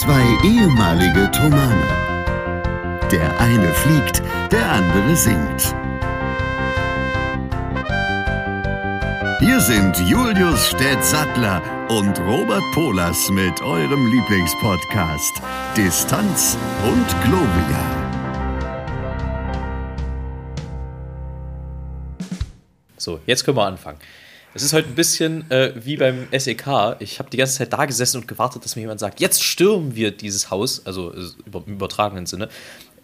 Zwei ehemalige Tomane. Der eine fliegt, der andere singt. Hier sind Julius Städtsattler und Robert Polas mit eurem Lieblingspodcast Distanz und Globia. So, jetzt können wir anfangen. Es ist heute ein bisschen äh, wie beim SEK. Ich habe die ganze Zeit da gesessen und gewartet, dass mir jemand sagt, jetzt stürmen wir dieses Haus, also äh, im übertragenen Sinne.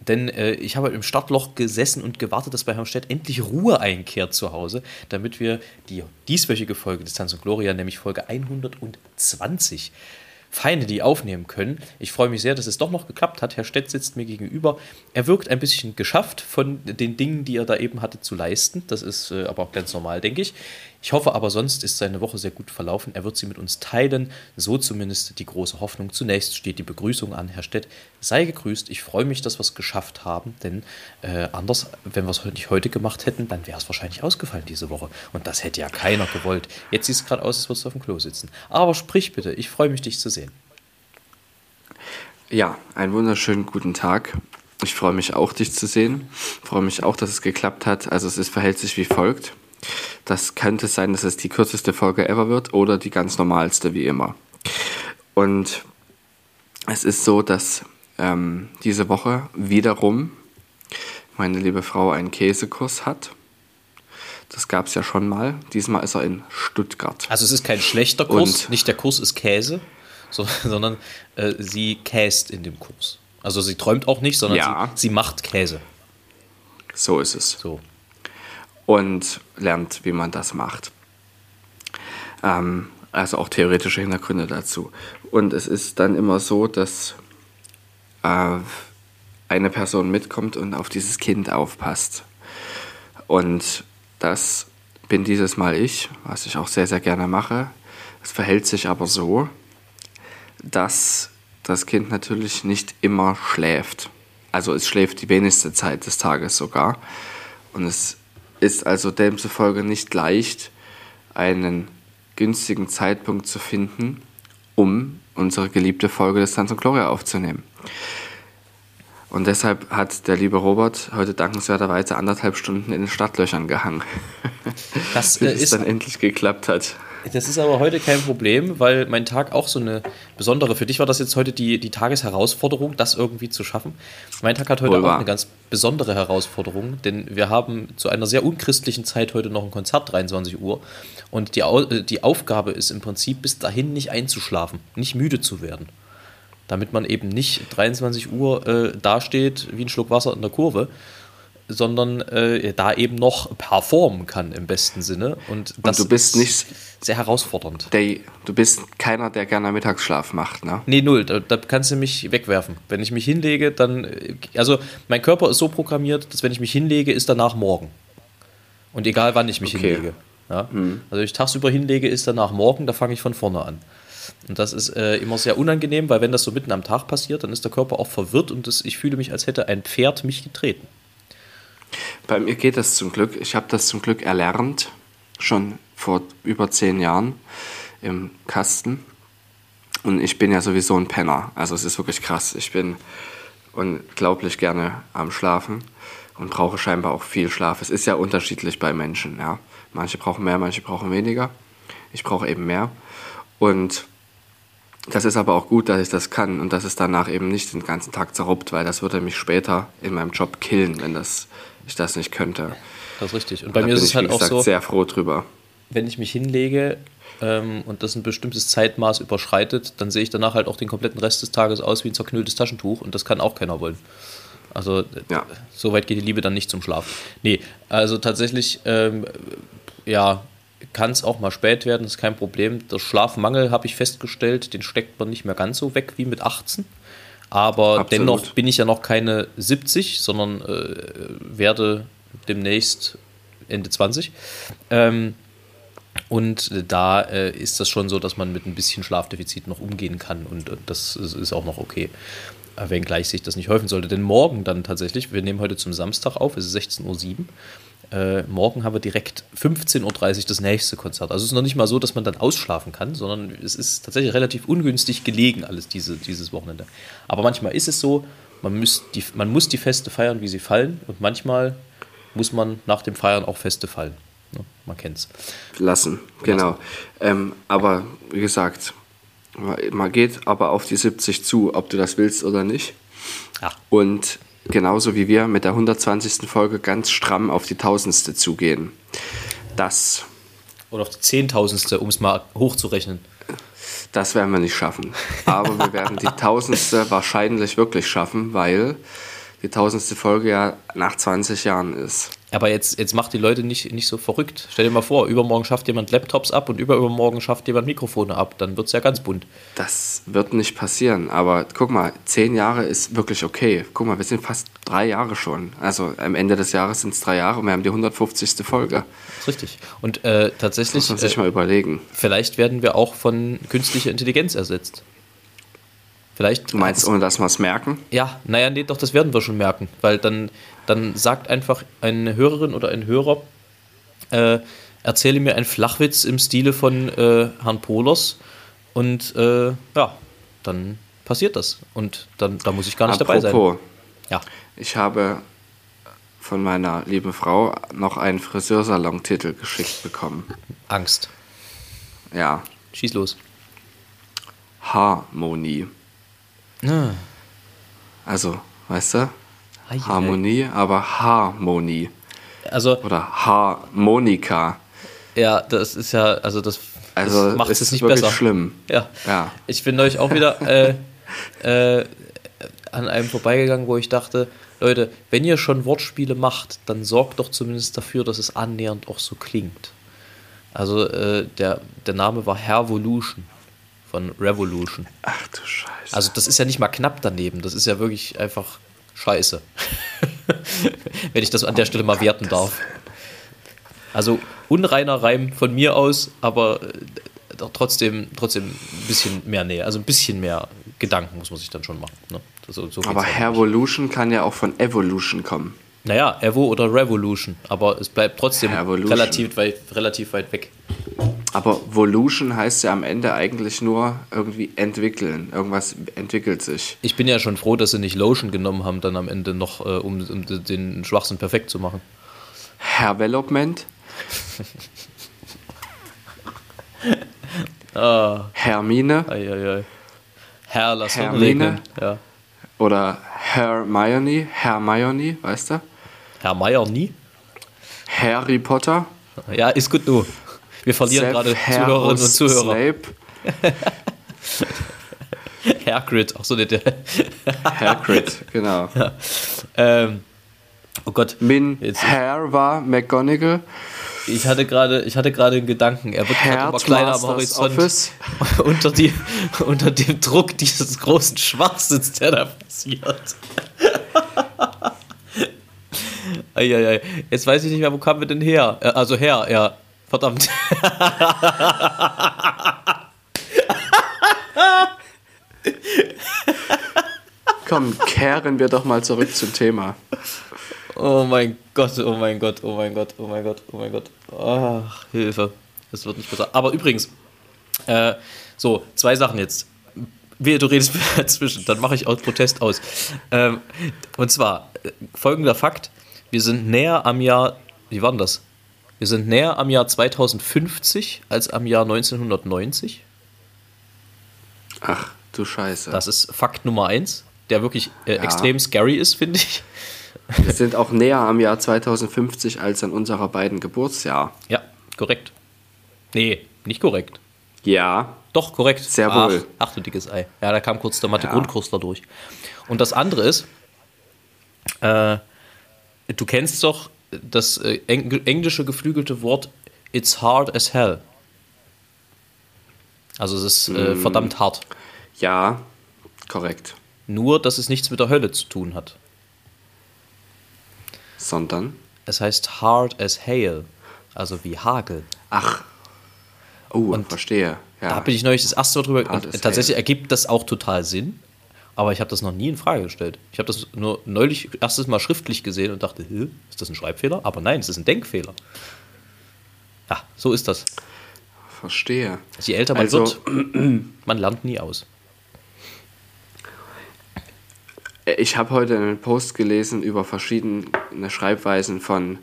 Denn äh, ich habe im Startloch gesessen und gewartet, dass bei Herrn Stett endlich Ruhe einkehrt zu Hause, damit wir die dieswöchige Folge Distanz und Gloria, nämlich Folge 120, Feinde, die aufnehmen können. Ich freue mich sehr, dass es doch noch geklappt hat. Herr Stett sitzt mir gegenüber. Er wirkt ein bisschen geschafft von den Dingen, die er da eben hatte zu leisten. Das ist äh, aber auch ganz normal, denke ich. Ich hoffe aber, sonst ist seine Woche sehr gut verlaufen. Er wird sie mit uns teilen. So zumindest die große Hoffnung. Zunächst steht die Begrüßung an. Herr Stett, sei gegrüßt. Ich freue mich, dass wir es geschafft haben, denn äh, anders, wenn wir es nicht heute gemacht hätten, dann wäre es wahrscheinlich ausgefallen diese Woche. Und das hätte ja keiner gewollt. Jetzt sieht es gerade aus, als würdest du auf dem Klo sitzen. Aber sprich bitte. Ich freue mich, dich zu sehen. Ja, einen wunderschönen guten Tag. Ich freue mich auch, dich zu sehen. Ich freue mich auch, dass es geklappt hat. Also es ist, verhält sich wie folgt. Das könnte sein, dass es die kürzeste Folge ever wird oder die ganz normalste wie immer. Und es ist so, dass ähm, diese Woche wiederum meine liebe Frau einen Käsekurs hat. Das gab es ja schon mal. Diesmal ist er in Stuttgart. Also es ist kein schlechter Kurs, Und nicht der Kurs ist Käse, so, sondern äh, sie käst in dem Kurs. Also sie träumt auch nicht, sondern ja. sie, sie macht Käse. So ist es. So und lernt, wie man das macht. Ähm, also auch theoretische Hintergründe dazu. Und es ist dann immer so, dass äh, eine Person mitkommt und auf dieses Kind aufpasst. Und das bin dieses Mal ich, was ich auch sehr, sehr gerne mache. Es verhält sich aber so, dass das Kind natürlich nicht immer schläft. Also es schläft die wenigste Zeit des Tages sogar. Und es ist also demzufolge nicht leicht, einen günstigen Zeitpunkt zu finden, um unsere geliebte Folge des Tanz und Gloria aufzunehmen. Und deshalb hat der liebe Robert heute dankenswerterweise anderthalb Stunden in den Stadtlöchern gehangen. Das, bis äh, es dann endlich geklappt hat. Das ist aber heute kein Problem, weil mein Tag auch so eine besondere. Für dich war das jetzt heute die, die Tagesherausforderung, das irgendwie zu schaffen. Mein Tag hat heute Wohl auch wahr. eine ganz besondere Herausforderung, denn wir haben zu einer sehr unchristlichen Zeit heute noch ein Konzert, 23 Uhr. Und die, äh, die Aufgabe ist im Prinzip bis dahin nicht einzuschlafen, nicht müde zu werden. Damit man eben nicht 23 Uhr äh, dasteht wie ein Schluck Wasser in der Kurve, sondern äh, da eben noch performen kann im besten Sinne. Und das und du bist nicht sehr herausfordernd. Der, du bist keiner, der gerne Mittagsschlaf macht, ne? Nee, null. Da, da, kannst du mich wegwerfen. Wenn ich mich hinlege, dann. Äh, also, mein Körper ist so programmiert, dass wenn ich mich hinlege, ist danach morgen. Und egal wann ich mich okay. hinlege. Ja? Mhm. Also, wenn ich tagsüber hinlege, ist danach morgen, da fange ich von vorne an. Und das ist äh, immer sehr unangenehm, weil wenn das so mitten am Tag passiert, dann ist der Körper auch verwirrt und das, ich fühle mich, als hätte ein Pferd mich getreten. Bei mir geht das zum Glück. Ich habe das zum Glück erlernt, schon vor über zehn Jahren im Kasten. Und ich bin ja sowieso ein Penner. Also es ist wirklich krass. Ich bin unglaublich gerne am Schlafen und brauche scheinbar auch viel Schlaf. Es ist ja unterschiedlich bei Menschen. Ja. Manche brauchen mehr, manche brauchen weniger. Ich brauche eben mehr. Und das ist aber auch gut, dass ich das kann und dass es danach eben nicht den ganzen Tag zerruppt, weil das würde mich später in meinem Job killen, wenn das, ich das nicht könnte. Das ist richtig. Und bei und mir ist es halt auch gesagt, so. sehr froh drüber. Wenn ich mich hinlege ähm, und das ein bestimmtes Zeitmaß überschreitet, dann sehe ich danach halt auch den kompletten Rest des Tages aus wie ein zerknülltes Taschentuch und das kann auch keiner wollen. Also ja. so weit geht die Liebe dann nicht zum Schlaf. Nee, also tatsächlich, ähm, ja, kann es auch mal spät werden, ist kein Problem. Der Schlafmangel habe ich festgestellt, den steckt man nicht mehr ganz so weg wie mit 18. Aber Absolut. dennoch bin ich ja noch keine 70, sondern äh, werde demnächst Ende 20. Ähm, und da äh, ist das schon so, dass man mit ein bisschen Schlafdefizit noch umgehen kann und, und das ist, ist auch noch okay. Wenngleich sich das nicht häufen sollte. Denn morgen dann tatsächlich, wir nehmen heute zum Samstag auf, es ist 16.07 Uhr äh, morgen haben wir direkt 15.30 Uhr das nächste Konzert. Also es ist noch nicht mal so, dass man dann ausschlafen kann, sondern es ist tatsächlich relativ ungünstig gelegen, alles diese, dieses Wochenende. Aber manchmal ist es so, man muss, die, man muss die Feste feiern, wie sie fallen, und manchmal muss man nach dem Feiern auch Feste fallen. Ja, man kennt's. Lassen, genau. Ähm, aber wie gesagt, man geht aber auf die 70 zu, ob du das willst oder nicht. Ja. Und genauso wie wir mit der 120. Folge ganz stramm auf die tausendste zugehen. Das, Oder auf die Zehntausendste, um es mal hochzurechnen. das werden wir nicht schaffen. Aber wir werden die tausendste wahrscheinlich wirklich schaffen, weil die tausendste Folge ja nach 20 Jahren ist. Aber jetzt, jetzt macht die Leute nicht, nicht so verrückt. Stell dir mal vor, übermorgen schafft jemand Laptops ab und übermorgen schafft jemand Mikrofone ab. Dann wird es ja ganz bunt. Das wird nicht passieren. Aber guck mal, zehn Jahre ist wirklich okay. Guck mal, wir sind fast drei Jahre schon. Also am Ende des Jahres sind es drei Jahre und wir haben die 150. Folge. Das ist richtig. Und äh, tatsächlich, Muss man sich äh, mal überlegen. vielleicht werden wir auch von künstlicher Intelligenz ersetzt. Vielleicht. Du meinst, ohne dass wir es merken? Ja, naja, nee, doch, das werden wir schon merken. Weil dann, dann sagt einfach eine Hörerin oder ein Hörer, äh, erzähle mir einen Flachwitz im Stile von äh, Herrn Pohlers und äh, ja, dann passiert das. Und dann da muss ich gar nicht dabei sein. Apropos, Ja. ich habe von meiner lieben Frau noch einen Friseursalon-Titel geschickt bekommen. Angst. Ja, Schieß los. Harmonie. Ah. Also, weißt du? Ei, Harmonie, aber Harmonie. Also, Oder Harmonika. ja, das ist ja, also das, Also, das macht es es ist nicht wirklich besser. schlimm. Ja. Ja. Ich bin euch auch wieder äh, äh, an einem vorbeigegangen, wo ich dachte, Leute, wenn ihr schon Wortspiele macht, dann sorgt doch zumindest dafür, dass es annähernd auch so klingt. Also äh, der, der Name war Hervolution von Revolution. Ach du Scheiße. Also das ist ja nicht mal knapp daneben, das ist ja wirklich einfach scheiße. wenn ich das an der Stelle mal werten darf. Also unreiner Reim von mir aus, aber äh, trotzdem, trotzdem ein bisschen mehr Nähe, also ein bisschen mehr Gedanken muss man sich dann schon machen. Ne? So, so aber halt nicht. Hervolution kann ja auch von Evolution kommen. Naja, Evo oder Revolution, aber es bleibt trotzdem relativ weit, relativ weit weg. Aber Volution heißt ja am Ende eigentlich nur irgendwie entwickeln. Irgendwas entwickelt sich. Ich bin ja schon froh, dass sie nicht Lotion genommen haben, dann am Ende noch, äh, um, um den Schwachsinn perfekt zu machen. Hervelopment. Ah, Hermine ei, ei, ei. Herr, lass Hermine? Ja. oder Hermione. Hermione, weißt du? Nie? Harry Potter. Ja, ist gut, du. Wir verlieren Seth gerade Herus Zuhörerinnen und Zuhörer. Snape. Hagrid, ach so, der, der Hagrid, genau. ähm, Oh Gott, Min Jetzt- Hair war McGonagall. ich hatte gerade, ich hatte gerade einen Gedanken. Er wird gerade immer kleiner am Horizont. Unter, die, unter dem Druck dieses großen Schwachsinns, der da passiert. Eieiei. Jetzt weiß ich nicht mehr, wo kamen wir denn her? Äh, Also her, ja. Verdammt. Komm, kehren wir doch mal zurück zum Thema. Oh mein Gott, oh mein Gott, oh mein Gott, oh mein Gott, oh mein Gott. Ach, Hilfe. Es wird nicht besser. Aber übrigens, äh, so, zwei Sachen jetzt. Wehe, du redest mir dazwischen, dann mache ich aus Protest aus. Ähm, und zwar, äh, folgender Fakt: Wir sind näher am Jahr, wie war denn das? Wir sind näher am Jahr 2050 als am Jahr 1990. Ach, du Scheiße. Das ist Fakt Nummer eins, der wirklich äh, extrem scary ist, finde ich. Wir sind auch näher am Jahr 2050 als an unserer beiden Geburtsjahr. Ja, korrekt. Nee, nicht korrekt. Ja, Doch, korrekt. Sehr ach, wohl. Ach du dickes Ei. Ja, da kam kurz der Ja. Mathe-Grundkursler durch. Und das andere ist, äh, du kennst doch das äh, eng englische geflügelte Wort It's hard as hell. Also es ist äh, Mm. verdammt hart. ja, korrekt. Nur, dass es nichts mit der Hölle zu tun hat. Sondern, Es heißt hard as hail. Also wie Hagel. ach, oh, Und verstehe. Ja. Da bin ich neulich das erste Mal drüber. Hard Und tatsächlich hail. ergibt das auch total Sinn. Aber ich habe das noch nie in Frage gestellt. Ich habe das nur neulich erstes Mal schriftlich gesehen und dachte, ist das ein Schreibfehler? Aber nein, es ist ein Denkfehler. Ja, so ist das. Verstehe. Je älter man also, wird, man lernt nie aus. Ich habe heute einen Post gelesen über verschiedene Schreibweisen von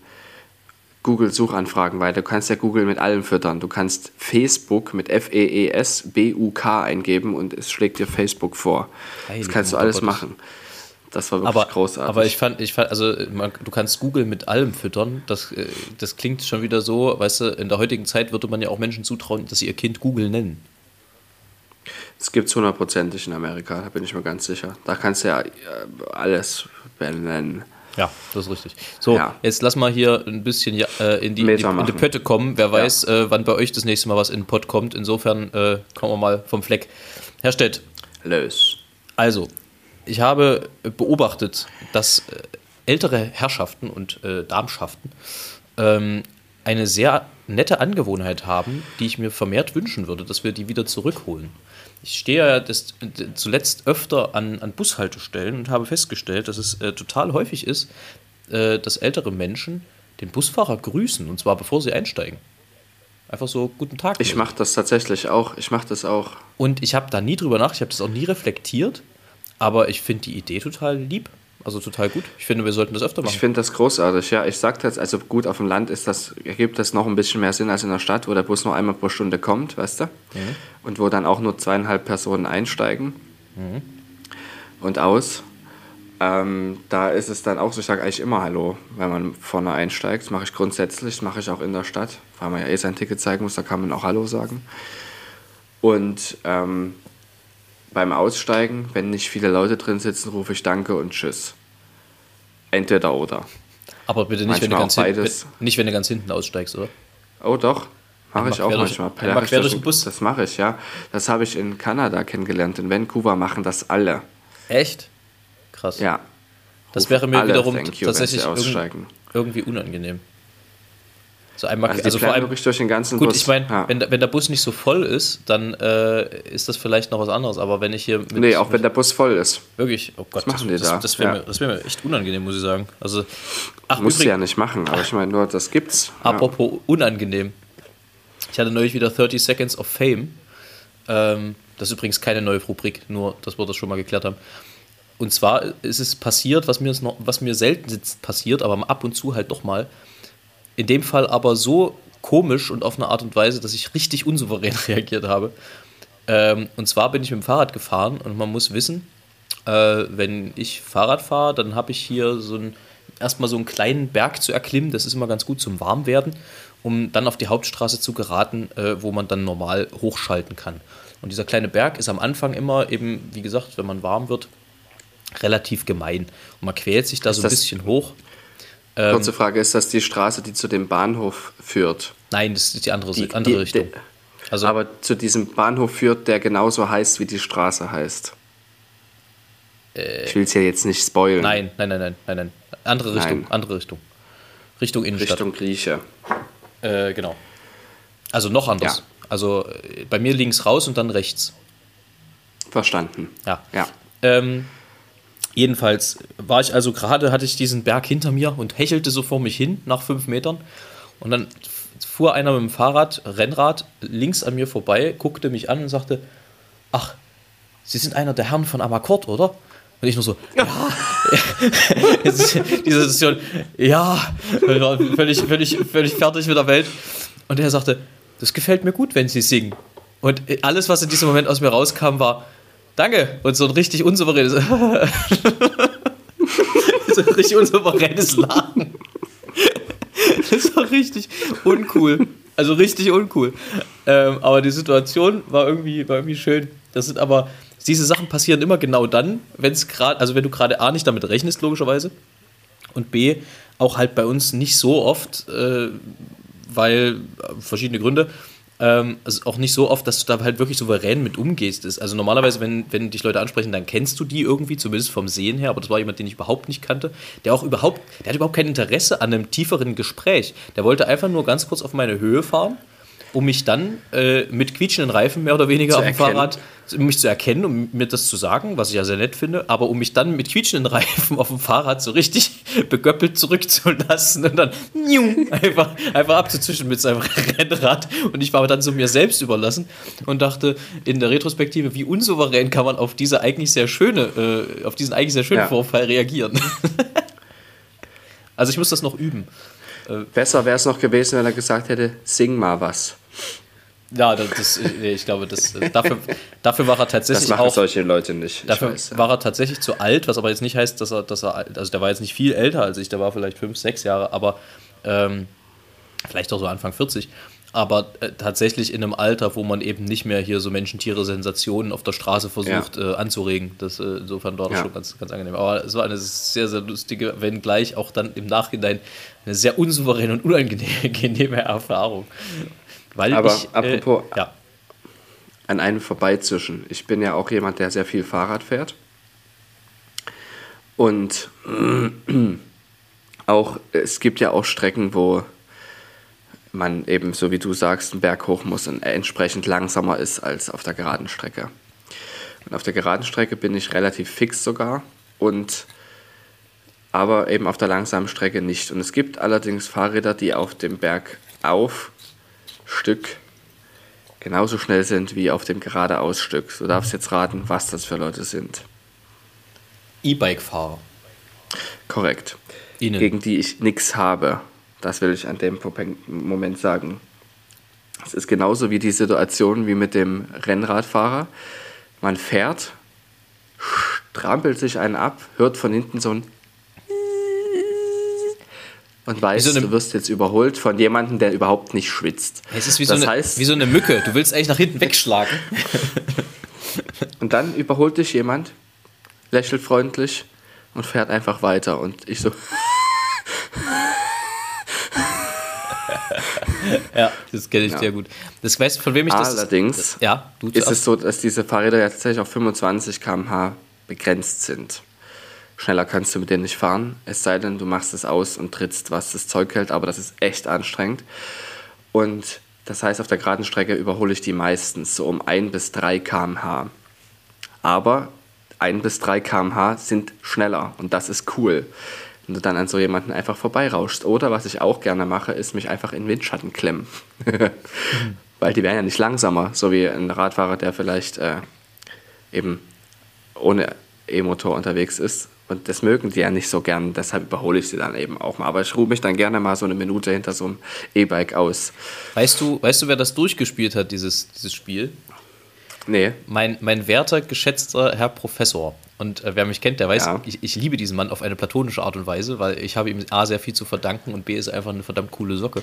Google-Suchanfragen, weil du kannst ja Google mit allem füttern. Du kannst Facebook mit F-E-E-S-B-U-K eingeben und es schlägt dir Facebook vor. Heilige das kannst du alles machen. Das war wirklich aber, großartig. Aber ich fand, ich fand also man, du kannst Google mit allem füttern. Das, äh, das klingt schon wieder so, weißt du, in der heutigen Zeit würde man ja auch Menschen zutrauen, dass sie ihr Kind Google nennen. Das gibt es hundertprozentig in Amerika, da bin ich mir ganz sicher. Da kannst du ja äh, alles benennen. Ja, das ist richtig. So, ja. jetzt lass mal hier ein bisschen äh, in, die, in, die, in die Pötte kommen. Wer weiß, ja. äh, wann bei euch das nächste Mal was in den Pott kommt. Insofern äh, kommen wir mal vom Fleck. Herr Stett. Los. Also, ich habe beobachtet, dass äh, ältere Herrschaften und äh, Darmschaften ähm, eine sehr nette Angewohnheit haben, die ich mir vermehrt wünschen würde, dass wir die wieder zurückholen. Ich stehe ja das, zuletzt öfter an, an Bushaltestellen und habe festgestellt, dass es äh, total häufig ist, äh, dass ältere Menschen den Busfahrer grüßen und zwar bevor sie einsteigen. Einfach so guten Tag. Ich mache das tatsächlich auch. Ich mache das auch. Und ich habe da nie drüber nach. Ich habe das auch nie reflektiert. Aber ich finde die Idee total lieb. Also total gut. Ich finde, wir sollten das öfter machen. Ich finde das großartig, ja. Ich sage das, also gut, auf dem Land ist das, ergibt das noch ein bisschen mehr Sinn als in der Stadt, wo der Bus nur einmal pro Stunde kommt, weißt du? Mhm. Und wo dann auch nur zweieinhalb Personen einsteigen mhm. und aus. Ähm, da ist es dann auch so, ich sage eigentlich immer Hallo, wenn man vorne einsteigt. Das mache ich grundsätzlich, das mache ich auch in der Stadt, weil man ja eh sein Ticket zeigen muss, da kann man auch Hallo sagen. Und ähm, beim Aussteigen, wenn nicht viele Leute drin sitzen, rufe ich Danke und Tschüss. Entweder oder. Aber bitte nicht, wenn du, ganz hinten, nicht wenn du ganz hinten aussteigst, oder? Oh doch, mache ich auch durch, manchmal. Einmal quer durch den Bus. Das mache ich, ja. Das habe ich in Kanada kennengelernt. In Vancouver machen das alle. Echt? Krass. Ja. Das wäre mir wiederum tatsächlich irgendwie unangenehm. So einmal, also, also vor allem durch den ganzen gut, Bus. ich meine, ja. wenn, wenn der Bus nicht so voll ist, dann äh, ist das vielleicht noch was anderes. Aber wenn ich hier mit, nee, auch wenn der Bus voll ist. Wirklich, oh Gott, was machen das, die da? das, wäre ja. mir, wär mir, echt unangenehm, muss ich sagen. Also, ach, Musst du ja nicht machen, aber ich meine nur, das gibt's. Apropos ja. unangenehm. Ich hatte neulich wieder 30 Seconds of Fame. Ähm, das ist übrigens keine neue Rubrik, nur, dass wir das schon mal geklärt haben. Und zwar ist es passiert, was mir, noch, was mir selten passiert, aber ab und zu halt doch mal in dem Fall aber so komisch und auf eine Art und Weise, dass ich richtig unsouverän reagiert habe. Ähm, und zwar bin ich mit dem Fahrrad gefahren und man muss wissen, äh, wenn ich Fahrrad fahre, dann habe ich hier so ein, erstmal so einen kleinen Berg zu erklimmen. Das ist immer ganz gut zum Warmwerden, um dann auf die Hauptstraße zu geraten, äh, wo man dann normal hochschalten kann. Und dieser kleine Berg ist am Anfang immer eben, wie gesagt, wenn man warm wird, relativ gemein. Und man quält sich da ist so ein bisschen hoch. Ähm, Kurze Frage, ist das die Straße, die zu dem Bahnhof führt? Nein, das ist die andere, die, andere die, Richtung. also, aber zu diesem Bahnhof führt, der genauso heißt, wie die Straße heißt. Äh, ich will es ja jetzt nicht spoilen. Nein, nein, nein, nein, nein, nein. Andere Richtung, nein. andere Richtung. Richtung Innenstadt. Richtung Grieche. Äh, genau. Also noch anders. Ja. Also äh, bei mir links raus und dann rechts. Verstanden. Ja. ja. Ähm, Jedenfalls war ich also gerade, hatte ich diesen Berg hinter mir und hechelte so vor mich hin nach fünf Metern. Und dann fuhr einer mit dem Fahrrad, Rennrad, links an mir vorbei, guckte mich an und sagte: Ach, Sie sind einer der Herren von Amakord, oder? Und ich nur so, ja. Diese Situation, ja, völlig, völlig, völlig fertig mit der Welt. Und er sagte, das gefällt mir gut, wenn Sie singen. Und alles, was in diesem Moment aus mir rauskam, war, Danke. Und so ein richtig unsouveränes. so ein richtig unsouveränes Lachen. Das war richtig uncool. Also richtig uncool. Ähm, aber die Situation war irgendwie, war irgendwie schön. Das sind aber, diese Sachen passieren immer genau dann, wenn es gerade, also wenn du gerade A nicht damit rechnest, logischerweise. Und B, auch halt bei uns nicht so oft, äh, weil äh, verschiedene Gründe ähm, also auch nicht so oft, dass du da halt wirklich souverän mit umgehst. Also normalerweise, wenn, wenn dich Leute ansprechen, dann kennst du die irgendwie, zumindest vom Sehen her, aber das war jemand, den ich überhaupt nicht kannte, der auch überhaupt, der hat überhaupt kein Interesse an einem tieferen Gespräch. Der wollte einfach nur ganz kurz auf meine Höhe fahren um mich dann äh, mit quietschenden Reifen mehr oder weniger Zu auf dem erkennen. Fahrrad, um mich zu erkennen, um mir das zu sagen, was ich ja sehr nett finde, aber um mich dann mit quietschenden Reifen auf dem Fahrrad so richtig begöppelt zurückzulassen und dann einfach, einfach abzuzwischen mit seinem Rennrad. Und ich war dann so mir selbst überlassen und dachte in der Retrospektive, wie unsouverän kann man auf diese eigentlich sehr schöne, äh, auf diesen eigentlich sehr schönen Ja. Vorfall reagieren. also ich muss das noch üben. Besser wäre es noch gewesen, wenn er gesagt hätte, sing mal was. Ja, das, das, ich glaube, das, dafür, dafür war er Das tatsächlich machen auch. solche Leute nicht. Ich Dafür weiß, war er tatsächlich zu alt, was aber jetzt nicht heißt, dass er, dass er, alt- also der war jetzt nicht viel älter als ich, der war vielleicht fünf, sechs Jahre, aber ähm, vielleicht auch so Anfang 40, aber äh, tatsächlich in einem Alter, wo man eben nicht mehr hier so Menschen-Tiere-Sensationen auf der Straße versucht äh, anzuregen. Das, äh, insofern war das Ja. schon ganz, ganz angenehm. Aber es war eine sehr, sehr lustige, wenn gleich auch dann im Nachhinein eine sehr unsouveräne und unangenehme Erfahrung. Weil Aber ich, apropos- äh, ja, an einem vorbeizischen. Ich bin ja auch jemand, der sehr viel Fahrrad fährt. Und auch, es gibt ja auch Strecken, wo man eben, so wie du sagst, einen Berg hoch muss und entsprechend langsamer ist als auf der geraden Strecke. Und auf der geraden Strecke bin ich relativ fix sogar und aber eben auf der langsamen Strecke nicht. Und es gibt allerdings Fahrräder, die auf dem Bergaufstück genauso schnell sind wie auf dem geradeausstück. Du darfst jetzt raten, was das für Leute sind. E-Bike-Fahrer. Korrekt. Ihnen. Gegen die ich nichts habe. Das will ich an dem Moment sagen. Es ist genauso wie die Situation wie mit dem Rennradfahrer. Man fährt, strampelt sich einen ab, hört von hinten so ein und weiß, Wie so eine- du wirst jetzt überholt von jemandem, der überhaupt nicht schwitzt. Es ist wie so, das eine, heißt, wie so eine Mücke. Du willst eigentlich nach hinten wegschlagen. Und dann überholt dich jemand, lächelt freundlich und fährt einfach weiter. Und ich so, Ja, das kenne ich Ja. sehr gut. Das weißt von wem ich das. allerdings ja, du ist zuerst. es so, dass diese Fahrräder ja tatsächlich auf 25 km/h begrenzt sind. Schneller kannst du mit denen nicht fahren, es sei denn, du machst es aus und trittst, was das Zeug hält, aber das ist echt anstrengend. Und das heißt, auf der geraden Strecke überhole ich die meistens so um 1 bis 3 km/h. Aber 1 bis 3 km/h sind schneller und das ist cool. Wenn du dann an so jemanden einfach vorbeirauschst. Oder was ich auch gerne mache, ist mich einfach in Windschatten klemmen. Weil die werden ja nicht langsamer, so wie ein Radfahrer, der vielleicht äh, eben ohne E-Motor unterwegs ist. Und das mögen die ja nicht so gern, deshalb überhole ich sie dann eben auch mal. Aber ich ruhe mich dann gerne mal so eine Minute hinter so einem E-Bike aus. Weißt du, weißt du, wer das durchgespielt hat, dieses, dieses Spiel? Nee, Mein, mein werter, geschätzter Herr Professor. Und äh, wer mich kennt, der weiß, Ja. ich, ich liebe diesen Mann auf eine platonische Art und Weise, weil ich habe ihm A sehr viel zu verdanken und B ist einfach eine verdammt coole Socke.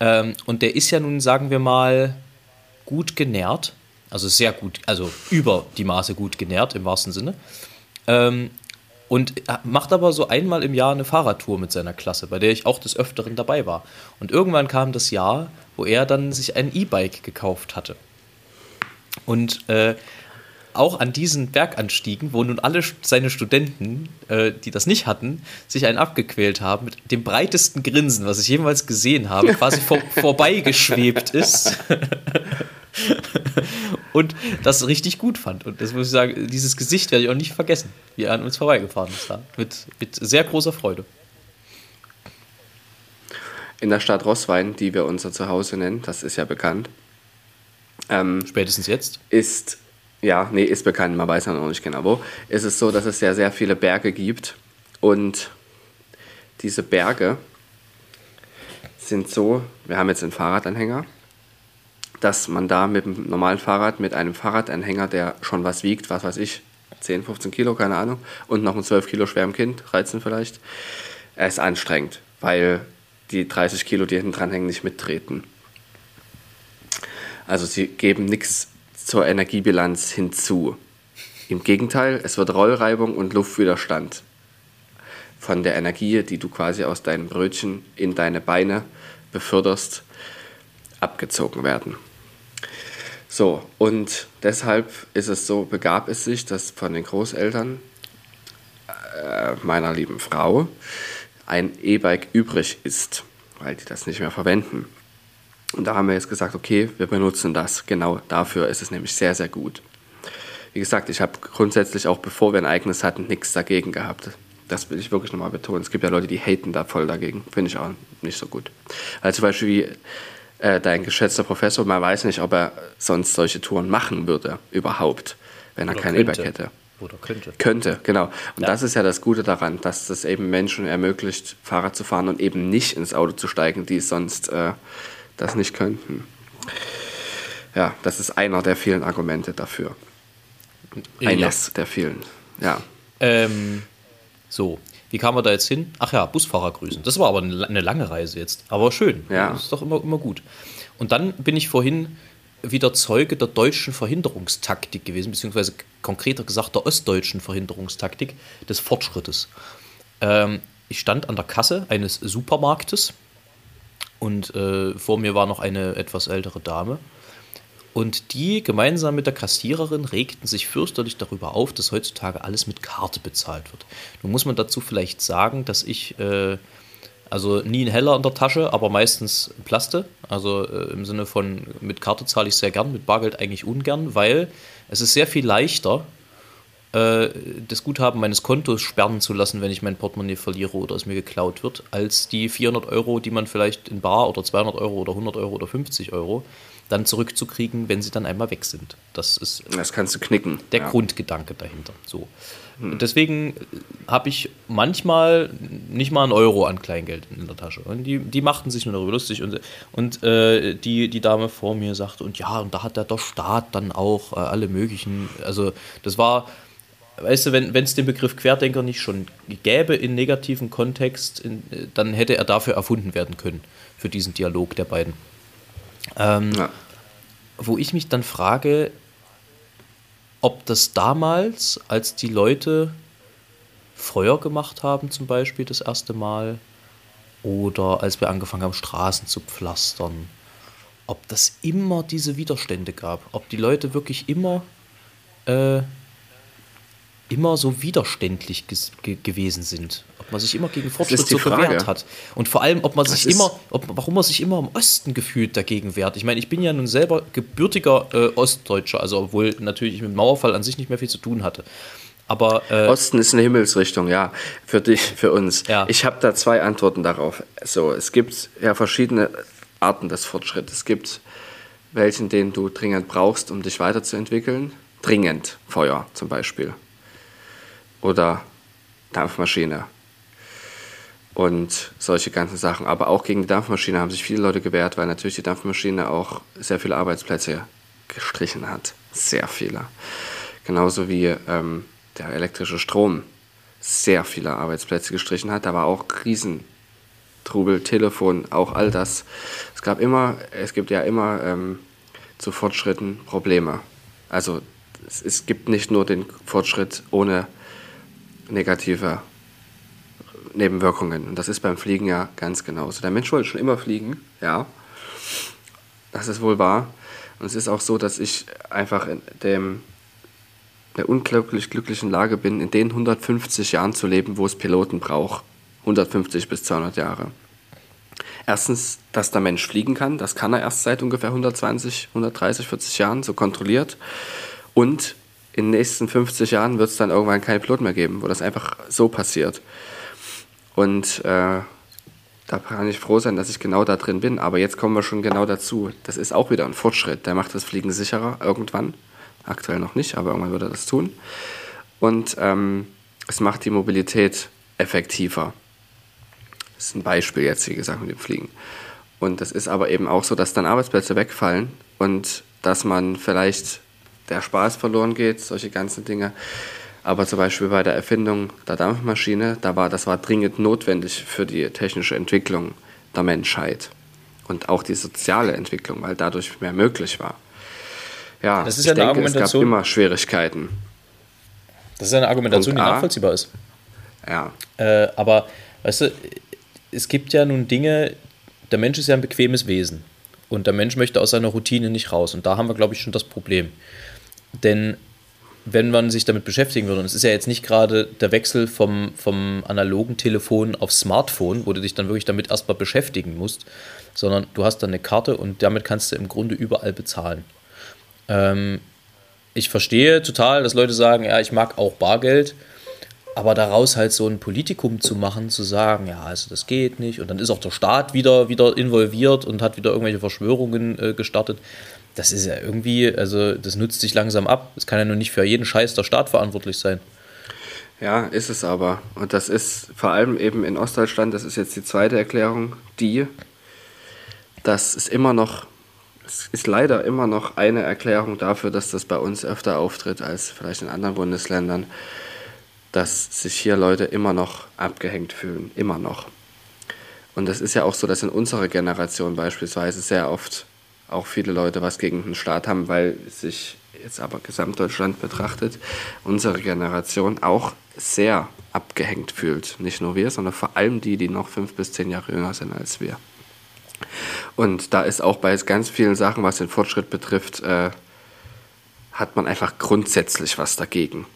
Ähm, und der ist ja nun, sagen wir mal, gut genährt. Also sehr gut, also über die Maße gut genährt im wahrsten Sinne. Ähm, und macht aber so einmal im Jahr eine Fahrradtour mit seiner Klasse, bei der ich auch des Öfteren dabei war. Und irgendwann kam das Jahr, wo er dann sich ein E-Bike gekauft hatte. Und äh, auch an diesen Berganstiegen, wo nun alle seine Studenten, äh, die das nicht hatten, sich einen abgequält haben, mit dem breitesten Grinsen, was ich jemals gesehen habe, quasi vor, vorbeigeschwebt ist. und das richtig gut fand. Und das muss ich sagen, dieses Gesicht werde ich auch nicht vergessen, wie er an uns vorbeigefahren ist. Da. Mit, mit sehr großer Freude. in der Stadt Rosswein, die wir unser Zuhause nennen, das ist ja bekannt, ähm, Spätestens jetzt. ist, ja, nee, ist bekannt, man weiß ja noch nicht genau wo, ist es so, dass es ja sehr viele Berge gibt und diese Berge sind so, wir haben jetzt einen Fahrradanhänger, dass man da mit dem normalen Fahrrad, mit einem Fahrradanhänger, der schon was wiegt, was weiß ich, 10, 15 Kilo, keine Ahnung, und noch ein 12 Kilo schwerem Kind, 13 vielleicht, er ist anstrengend, weil die 30 Kilo, die hinten dran hängen, nicht mittreten. Also sie geben nichts zur Energiebilanz hinzu. Im Gegenteil, es wird Rollreibung und Luftwiderstand von der Energie, die du quasi aus deinen Brötchen in deine Beine beförderst, abgezogen werden. So, und deshalb ist es so, begab es sich, dass von den Großeltern äh, meiner lieben Frau ein E-Bike übrig ist, weil die das nicht mehr verwenden. Und da haben wir jetzt gesagt, okay, wir benutzen das. Genau dafür ist es nämlich sehr, sehr gut. Wie gesagt, ich habe grundsätzlich auch bevor wir ein Ereignis hatten, nichts dagegen gehabt. Das will ich wirklich nochmal betonen. Es gibt ja Leute, die haten da voll dagegen. Finde ich auch nicht so gut. Also zum Beispiel wie äh, dein geschätzter Professor, man weiß nicht, ob er sonst solche Touren machen würde, überhaupt, wenn er kein E-Bike hätte. Oder könnte. Könnte, genau. Und Ja. das ist ja das Gute daran, dass das eben Menschen ermöglicht, Fahrrad zu fahren und eben nicht ins Auto zu steigen, die sonst äh, das nicht könnten. Ja, das ist einer der vielen Argumente dafür. Eines der vielen. Ja. Ähm, so, wie kamen wir da jetzt hin? Ach ja, Busfahrer grüßen. Das war aber eine, eine lange Reise jetzt. Aber schön. Ja. Das ist doch immer, immer gut. Und dann bin ich vorhin wieder Zeuge der deutschen Verhinderungstaktik gewesen, beziehungsweise konkreter gesagt der ostdeutschen Verhinderungstaktik des Fortschrittes. Ähm, ich stand an der Kasse eines Supermarktes und äh, vor mir war noch eine etwas ältere Dame. Und die gemeinsam mit der Kassiererin regten sich fürchterlich darüber auf, dass heutzutage alles mit Karte bezahlt wird. Nun muss man dazu vielleicht sagen, dass ich äh, also nie ein Heller in der Tasche, aber meistens Plaste. Also äh, im Sinne von mit Karte zahle ich sehr gern, mit Bargeld eigentlich ungern, weil es ist sehr viel leichter, äh, das Guthaben meines Kontos sperren zu lassen, wenn ich mein Portemonnaie verliere oder es mir geklaut wird, als die 400 Euro, die man vielleicht in Bar oder 200 Euro oder 100 Euro oder 50 Euro dann zurückzukriegen, wenn sie dann einmal weg sind. Das ist Das kannst du knicken. der ja. Grundgedanke dahinter. So. Und deswegen habe ich manchmal nicht mal einen Euro an Kleingeld in der Tasche. Und die, die machten sich nur darüber lustig. Und, und äh, die, die Dame vor mir sagte, und ja, und da hat der Staat dann auch äh, alle möglichen, also das war, weißt du, wenn es den Begriff Querdenker nicht schon gäbe in negativen Kontext, in, dann hätte er dafür erfunden werden können, für diesen Dialog der beiden. Ähm, Ja. wo ich mich dann frage, ob das damals, als die Leute Feuer gemacht haben, zum Beispiel das erste Mal, oder als wir angefangen haben, Straßen zu pflastern, ob das immer diese Widerstände gab, ob die Leute wirklich immer, äh, immer so widerständlich gewesen sind, ob man sich immer gegen Fortschritt so Frage. gewehrt hat und vor allem, ob man Das sich immer, ob, warum man sich immer im Osten gefühlt dagegen wehrt. Ich meine, ich bin ja nun selber gebürtiger äh, Ostdeutscher, also obwohl natürlich ich mit dem Mauerfall an sich nicht mehr viel zu tun hatte. Aber äh, Osten ist eine Himmelsrichtung, ja, für dich, für uns. Ja. Ich habe da zwei Antworten darauf. So, es gibt ja verschiedene Arten des Fortschritts. Es gibt welchen, den du dringend brauchst, um dich weiterzuentwickeln. Dringend, Feuer zum Beispiel. Oder Dampfmaschine. Und solche ganzen Sachen. Aber auch gegen die Dampfmaschine haben sich viele Leute gewehrt, weil natürlich die Dampfmaschine auch sehr viele Arbeitsplätze gestrichen hat. Sehr viele. Genauso wie ähm, der elektrische Strom sehr viele Arbeitsplätze gestrichen hat. Da war auch Krisentrubel, Telefon, auch all das. Es gab immer, es gibt ja immer ähm, zu Fortschritten Probleme. Also es, es gibt nicht nur den Fortschritt ohne negative Nebenwirkungen. Und das ist beim Fliegen ja ganz genauso. Der Mensch wollte schon immer fliegen, ja. Das ist wohl wahr. Und es ist auch so, dass ich einfach in dem der unglaublich glücklichen Lage bin, in den 150 Jahren zu leben, wo es Piloten braucht. 150 bis 200 Jahre. Erstens, dass der Mensch fliegen kann. Das kann er erst seit ungefähr 120, 130, 40 Jahren so kontrolliert. Und in den nächsten 50 Jahren wird es dann irgendwann keinen Pilot mehr geben, wo das einfach so passiert. Und äh, da kann ich froh sein, dass ich genau da drin bin. Aber jetzt kommen wir schon genau dazu. Das ist auch wieder ein Fortschritt. Der macht das Fliegen sicherer irgendwann. Aktuell noch nicht, aber irgendwann wird er das tun. Und ähm, es macht die Mobilität effektiver. Das ist ein Beispiel jetzt, wie gesagt, mit dem Fliegen. Und es ist aber eben auch so, dass dann Arbeitsplätze wegfallen und dass man vielleicht der Spaß verloren geht, solche ganzen Dinge. Aber zum Beispiel bei der Erfindung der Dampfmaschine, da war, das war dringend notwendig für die technische Entwicklung der Menschheit. Und auch die soziale Entwicklung, weil dadurch mehr möglich war. Ja, Das ist ich ja denke, es gab immer Schwierigkeiten. das ist eine Argumentation, die nachvollziehbar ist. Ja, Äh, aber, weißt du, es gibt ja nun Dinge, der Mensch ist ja ein bequemes Wesen. Und der Mensch möchte aus seiner Routine nicht raus. Und da haben wir, glaube ich, schon das Problem. Denn wenn man sich damit beschäftigen würde, und es ist ja jetzt nicht gerade der Wechsel vom, vom analogen Telefon auf Smartphone, wo du dich dann wirklich damit erstmal beschäftigen musst, sondern du hast dann eine Karte und damit kannst du im Grunde überall bezahlen. Ähm, ich verstehe total, dass Leute sagen, ja, ich mag auch Bargeld, aber daraus halt so ein Politikum zu machen, zu sagen, ja, also das geht nicht, und dann ist auch der Staat wieder, wieder involviert und hat wieder irgendwelche Verschwörungen äh, gestartet das ist ja irgendwie, also das nutzt sich langsam ab. Es kann ja nur nicht für jeden Scheiß der Staat verantwortlich sein. Ja, ist es aber. Und das ist vor allem eben in Ostdeutschland, das ist jetzt die zweite Erklärung, die, dass es immer noch, es ist leider immer noch eine Erklärung dafür, dass das bei uns öfter auftritt als vielleicht in anderen Bundesländern, dass sich hier Leute immer noch abgehängt fühlen. Immer noch. Und es ist ja auch so, dass in unserer Generation beispielsweise sehr oft auch viele Leute was gegen den Staat haben, weil sich jetzt aber Gesamtdeutschland betrachtet, unsere Generation auch sehr abgehängt fühlt. Nicht nur wir, sondern vor allem die, die noch fünf bis zehn Jahre jünger sind als wir. Und da ist auch bei ganz vielen Sachen, was den Fortschritt betrifft, äh, hat man einfach grundsätzlich was dagegen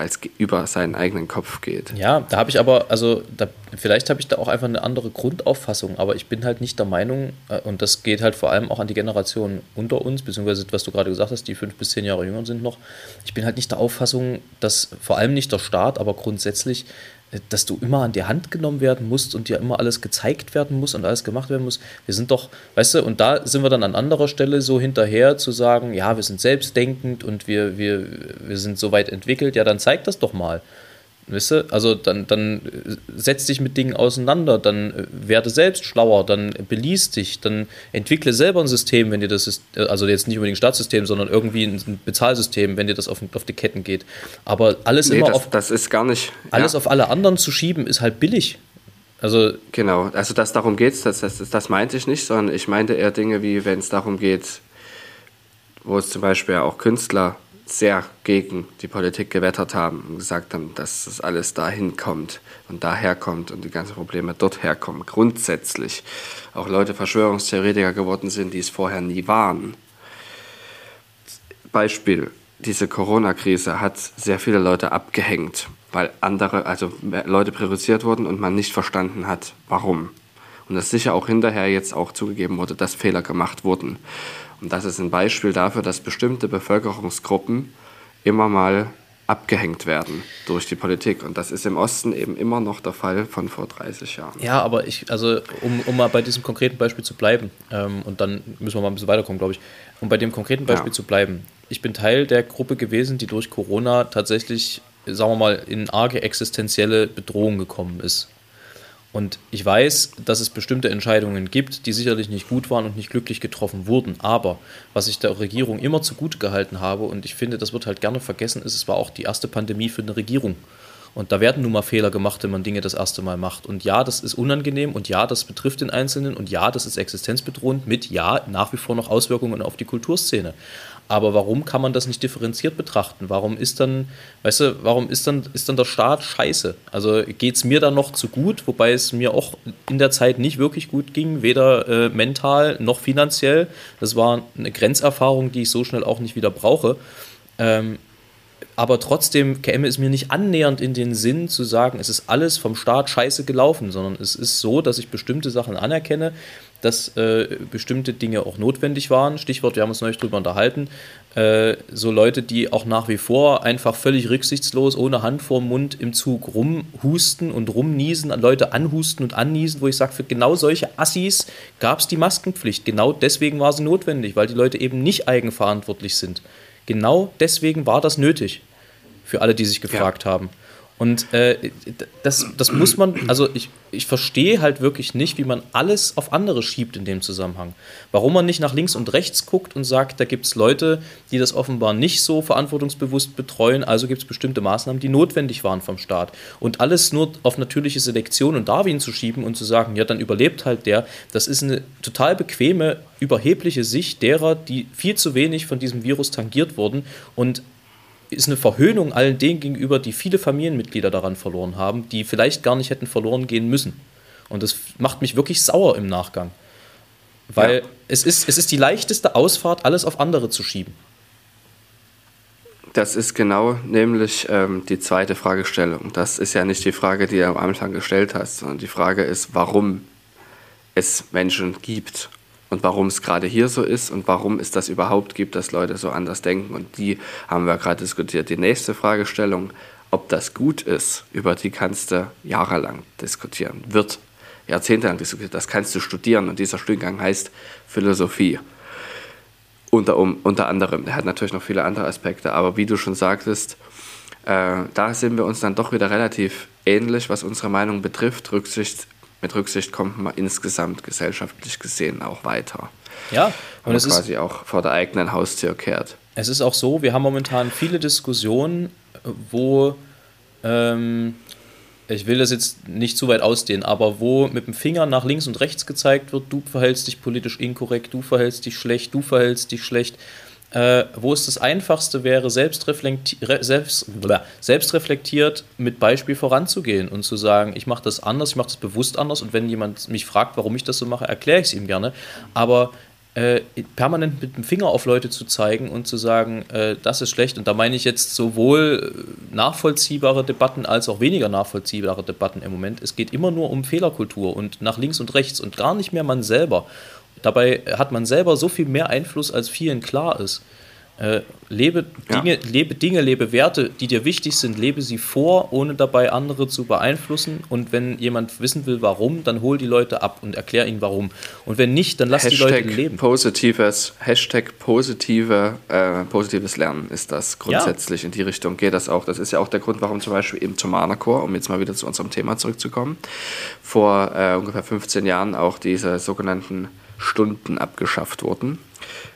weil es über seinen eigenen Kopf geht. Ja, da habe ich aber, also da, vielleicht habe ich da auch einfach eine andere Grundauffassung, aber ich bin halt nicht der Meinung, äh, und das geht halt vor allem auch an die Generation unter uns, beziehungsweise was du gerade gesagt hast, die fünf bis zehn Jahre jünger sind noch. Ich bin halt nicht der Auffassung, dass vor allem nicht der Staat, aber grundsätzlich dass du immer an die Hand genommen werden musst und dir immer alles gezeigt werden muss und alles gemacht werden muss. Wir sind doch, weißt du, und da sind wir dann an anderer Stelle so hinterher zu sagen, ja, wir sind selbstdenkend und wir, wir, wir sind so weit entwickelt, ja, dann zeig das doch mal. Weißt du? Also dann, dann setz dich mit Dingen auseinander, dann äh, werde selbst schlauer, dann beließ dich, dann entwickle selber ein System, wenn dir das ist, äh, also jetzt nicht unbedingt ein Staatssystem, sondern irgendwie ein Bezahlsystem, wenn dir das auf, auf die Ketten geht. Aber alles nee, immer das, auf. Das ist gar nicht. Alles ja. auf alle anderen zu schieben, ist halt billig. Also genau, also das darum geht es, das, das, das meinte ich nicht, sondern ich meinte eher Dinge wie, wenn es darum geht, wo es zum Beispiel auch Künstler sehr gegen die Politik gewettert haben und gesagt haben, dass das alles dahin kommt und daher kommt und die ganzen Probleme dort herkommen. Grundsätzlich auch Leute Verschwörungstheoretiker geworden sind, die es vorher nie waren. Beispiel, diese Corona-Krise hat sehr viele Leute abgehängt, weil andere, also Leute priorisiert wurden und man nicht verstanden hat, warum. Und dass sicher auch hinterher jetzt auch zugegeben wurde, dass Fehler gemacht wurden. Und das ist ein Beispiel dafür, dass bestimmte Bevölkerungsgruppen immer mal abgehängt werden durch die Politik. Und das ist im Osten eben immer noch der Fall von vor 30 Jahren. Ja, aber ich, also um, um mal bei diesem konkreten Beispiel zu bleiben, ähm, und dann müssen wir mal ein bisschen weiterkommen, glaube ich, um bei dem konkreten Beispiel ja. zu bleiben. Ich bin Teil der Gruppe gewesen, die durch Corona tatsächlich, sagen wir mal, in arge existenzielle Bedrohung gekommen ist. Und ich weiß, dass es bestimmte Entscheidungen gibt, die sicherlich nicht gut waren und nicht glücklich getroffen wurden. Aber was ich der Regierung immer zugute gehalten habe, und ich finde, das wird halt gerne vergessen, ist, es war auch die erste Pandemie für eine Regierung. Und da werden nun mal Fehler gemacht, wenn man Dinge das erste Mal macht. Und ja, das ist unangenehm und ja, das betrifft den Einzelnen und ja, das ist existenzbedrohend mit ja, nach wie vor noch Auswirkungen auf die Kulturszene. Aber warum kann man das nicht differenziert betrachten? Warum ist dann, weißt du, warum ist dann, ist dann der Staat scheiße? Also geht es mir dann noch zu gut, wobei es mir auch in der Zeit nicht wirklich gut ging, weder äh, mental noch finanziell. Das war eine Grenzerfahrung, die ich so schnell auch nicht wieder brauche. Ähm, aber trotzdem käme es mir nicht annähernd in den Sinn zu sagen, es ist alles vom Staat scheiße gelaufen, sondern es ist so, dass ich bestimmte Sachen anerkenne, dass äh, bestimmte Dinge auch notwendig waren. Stichwort, wir haben uns neulich darüber unterhalten, äh, so Leute, die auch nach wie vor einfach völlig rücksichtslos ohne Hand vor Mund im Zug rumhusten und rumniesen, Leute anhusten und anniesen, wo ich sage, für genau solche Assis gab es die Maskenpflicht. Genau deswegen war sie notwendig, weil die Leute eben nicht eigenverantwortlich sind. Genau deswegen war das nötig. Für alle, die sich gefragt ja. haben. Und äh, das, das muss man, also ich, ich verstehe halt wirklich nicht, wie man alles auf andere schiebt in dem Zusammenhang. Warum man nicht nach links und rechts guckt und sagt, da gibt es Leute, die das offenbar nicht so verantwortungsbewusst betreuen, also gibt es bestimmte Maßnahmen, die notwendig waren vom Staat. Und alles nur auf natürliche Selektion und Darwin zu schieben und zu sagen, ja, dann überlebt halt der, das ist eine total bequeme, überhebliche Sicht derer, die viel zu wenig von diesem Virus tangiert wurden und ist eine Verhöhnung allen denen gegenüber, die viele Familienmitglieder daran verloren haben, die vielleicht gar nicht hätten verloren gehen müssen. Und das macht mich wirklich sauer im Nachgang. Weil ja. es, ist, es ist die leichteste Ausfahrt, alles auf andere zu schieben. das ist genau nämlich ähm, die zweite Fragestellung. Das ist ja nicht die Frage, die du am Anfang gestellt hast, sondern die Frage ist, warum es Menschen gibt und warum es gerade hier so ist und warum es das überhaupt gibt, dass Leute so anders denken. Und die haben wir gerade diskutiert. Die nächste Fragestellung, ob das gut ist, über die kannst du jahrelang diskutieren, wird jahrzehntelang diskutiert. Das kannst du studieren und dieser Studiengang heißt Philosophie. Unter, um, unter anderem. Der hat natürlich noch viele andere Aspekte, aber wie du schon sagtest, äh, da sind wir uns dann doch wieder relativ ähnlich, was unsere Meinung betrifft. Rücksicht, mit Rücksicht kommt man insgesamt gesellschaftlich gesehen auch weiter. Ja, und es quasi ist, auch vor der eigenen Haustür kehrt. Es ist auch so, wir haben momentan viele Diskussionen, wo ähm, ich will das jetzt nicht zu weit ausdehnen, aber wo mit dem Finger nach links und rechts gezeigt wird, du verhältst dich politisch inkorrekt, du verhältst dich schlecht, du verhältst dich schlecht, äh, wo es das Einfachste wäre, selbstreflekti selbst, selbstreflektiert mit Beispiel voranzugehen und zu sagen, ich mache das anders, ich mache das bewusst anders und wenn jemand mich fragt, warum ich das so mache, erkläre ich es ihm gerne. Aber äh, permanent mit dem Finger auf Leute zu zeigen und zu sagen, äh, das ist schlecht. Und da meine ich jetzt sowohl äh, nachvollziehbare Debatten als auch weniger nachvollziehbare Debatten im Moment. Es geht immer nur um Fehlerkultur und nach links und rechts und gar nicht mehr man selber. Dabei hat man selber so viel mehr Einfluss, als vielen klar ist. Äh, lebe, Dinge, ja. lebe Dinge, lebe Werte, die dir wichtig sind, lebe sie vor, ohne dabei andere zu beeinflussen. Und wenn jemand wissen will, warum, dann hol die Leute ab und erklär ihnen warum. Und wenn nicht, dann lass Hashtag die Leute leben. Positives, Hashtag positive, äh, positives Lernen ist das grundsätzlich. Ja. In die Richtung geht das auch. Das ist ja auch der Grund, warum zum Beispiel im Tomana Chor, um jetzt mal wieder zu unserem Thema zurückzukommen, vor äh, ungefähr 15 Jahren auch diese sogenannten Stunden abgeschafft wurden,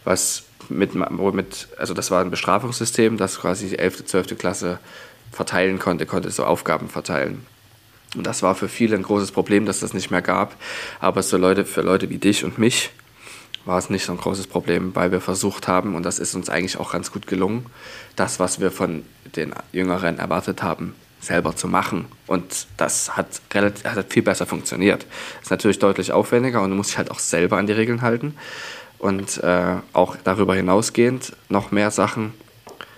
was mit, mit, also das war ein Bestrafungssystem, das quasi die 11., 12. Klasse verteilen konnte, konnte so Aufgaben verteilen. Und das war für viele ein großes Problem, dass das nicht mehr gab. Aber so Leute, für Leute wie dich und mich war es nicht so ein großes Problem, weil wir versucht haben, und das ist uns eigentlich auch ganz gut gelungen, das, was wir von den Jüngeren erwartet haben, selber zu machen. Und das hat, relativ, hat viel besser funktioniert. Ist natürlich deutlich aufwendiger und du musst dich halt auch selber an die Regeln halten und äh, auch darüber hinausgehend noch mehr Sachen.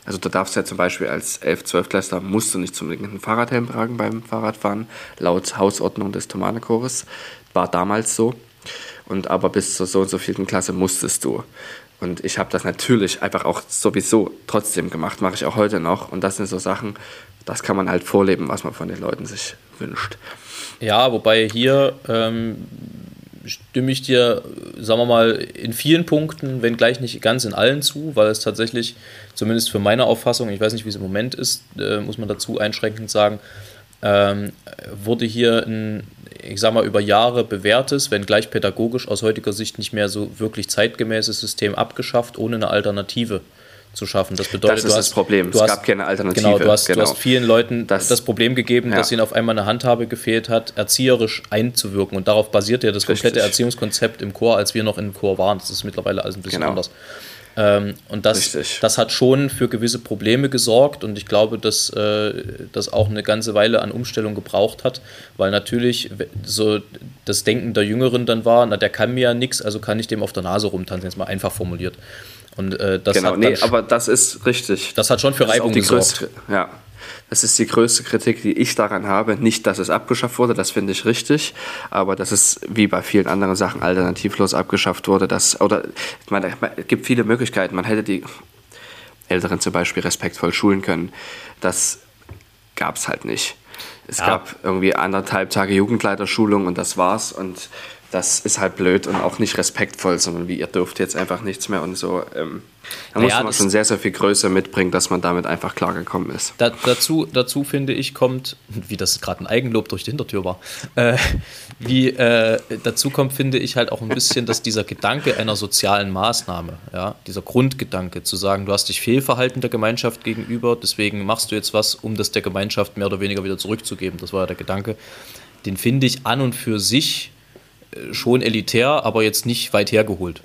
Also du darfst ja zum Beispiel als 11-, 12 Klässler musst du nicht unbedingt einen Fahrradhelm tragen beim Fahrradfahren, laut Hausordnung des Thomanechores. War damals so. Und aber bis zur so und so vierten Klasse musstest du. Und ich habe das natürlich einfach auch sowieso trotzdem gemacht, mache ich auch heute noch. Und das sind so Sachen, das kann man halt vorleben, was man von den Leuten sich wünscht. Ja, wobei hier ähm, stimme ich dir, sagen wir mal, in vielen Punkten, wenn gleich nicht ganz in allen zu, weil es tatsächlich, zumindest für meine Auffassung, ich weiß nicht, wie es im Moment ist, äh, muss man dazu einschränkend sagen, ähm, wurde hier ein, ich sag mal, über Jahre bewährtes, wenn gleich pädagogisch aus heutiger Sicht nicht mehr so wirklich zeitgemäßes System abgeschafft, ohne eine Alternative zu schaffen. Das bedeutet, das ist du hast, das Problem. Du es hast, gab keine Alternative. Genau, du hast, genau. du hast vielen Leuten das, das Problem gegeben, ja. dass ihnen auf einmal eine Handhabe gefehlt hat, erzieherisch einzuwirken. Und darauf basiert ja das komplette Richtig. Erziehungskonzept im Chor, als wir noch im Chor waren. Das ist mittlerweile alles ein bisschen genau. anders. Ähm, und das, das hat schon für gewisse Probleme gesorgt und ich glaube, dass äh, das auch eine ganze Weile an Umstellung gebraucht hat, weil natürlich so das Denken der Jüngeren dann war, na, der kann mir ja nichts, also kann ich dem auf der Nase rumtanzen, jetzt mal einfach formuliert. Und äh, das genau, hat nee, aber das ist richtig. Das hat schon für Reibung gesorgt. Größte, ja, das ist die größte Kritik, die ich daran habe. Nicht, dass es abgeschafft wurde, das finde ich richtig, aber dass es wie bei vielen anderen Sachen alternativlos abgeschafft wurde. Dass, oder ich meine, es gibt viele Möglichkeiten. Man hätte die Älteren zum Beispiel respektvoll schulen können. Das gab es halt nicht. Es ja. gab irgendwie anderthalb Tage Jugendleiterschulung und das war's. Und das ist halt blöd und auch nicht respektvoll, sondern wie ihr dürft jetzt einfach nichts mehr und so. Ähm, da naja, muss man schon sehr, sehr viel Größe mitbringen, dass man damit einfach klargekommen ist. Da, dazu, dazu finde ich, kommt, wie das gerade ein Eigenlob durch die Hintertür war, äh, wie äh, dazu kommt, finde ich halt auch ein bisschen, dass dieser Gedanke einer sozialen Maßnahme, ja, dieser Grundgedanke, zu sagen, du hast dich fehlverhalten der Gemeinschaft gegenüber, deswegen machst du jetzt was, um das der Gemeinschaft mehr oder weniger wieder zurückzugeben. Das war ja der Gedanke. Den finde ich an und für sich schon elitär, aber jetzt nicht weit hergeholt.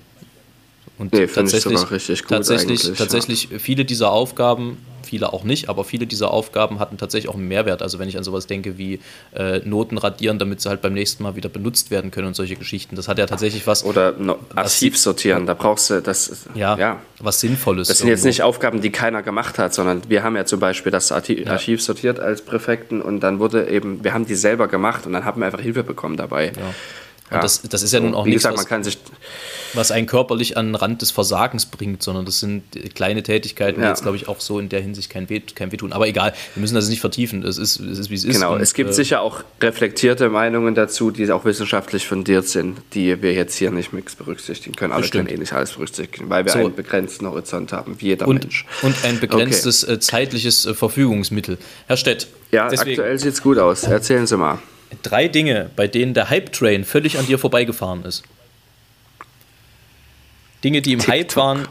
Und nee, tatsächlich, richtig gut tatsächlich, tatsächlich ja. viele dieser Aufgaben viele auch nicht, aber viele dieser Aufgaben hatten tatsächlich auch einen Mehrwert. Also wenn ich an sowas denke wie äh, Noten radieren, damit sie halt beim nächsten Mal wieder benutzt werden können und solche Geschichten. Das hat ja tatsächlich was. Oder no, Archiv sortieren, da brauchst du das. Ja, ja. was Sinnvolles. Das sind irgendwo. jetzt nicht Aufgaben, die keiner gemacht hat, sondern wir haben ja zum Beispiel das Archiv ja. sortiert als Präfekten und dann wurde eben, wir haben die selber gemacht und dann haben wir einfach Hilfe bekommen dabei. Ja. Und ja. das, das ist ja nun auch Wie nichts, gesagt, man kann sich was einen körperlich an den Rand des Versagens bringt, sondern das sind kleine Tätigkeiten, die jetzt, glaube ich, auch so in der Hinsicht kein, Weh, kein Weh tun. Aber egal, wir müssen das nicht vertiefen. Es ist, es ist wie es ist. Genau, es gibt äh, sicher auch reflektierte Meinungen dazu, die auch wissenschaftlich fundiert sind, die wir jetzt hier nicht mit berücksichtigen können. Alle können eh nicht alles berücksichtigen, weil wir so. einen begrenzten Horizont haben, wie jeder und, Mensch. Und ein begrenztes okay. Äh, zeitliches äh, Verfügungsmittel. Herr Stett. Ja, deswegen, aktuell sieht es gut aus. Erzählen Sie mal. Drei Dinge, bei denen der Hype-Train völlig an dir vorbeigefahren ist. Dinge, die im TikTok. Hype waren,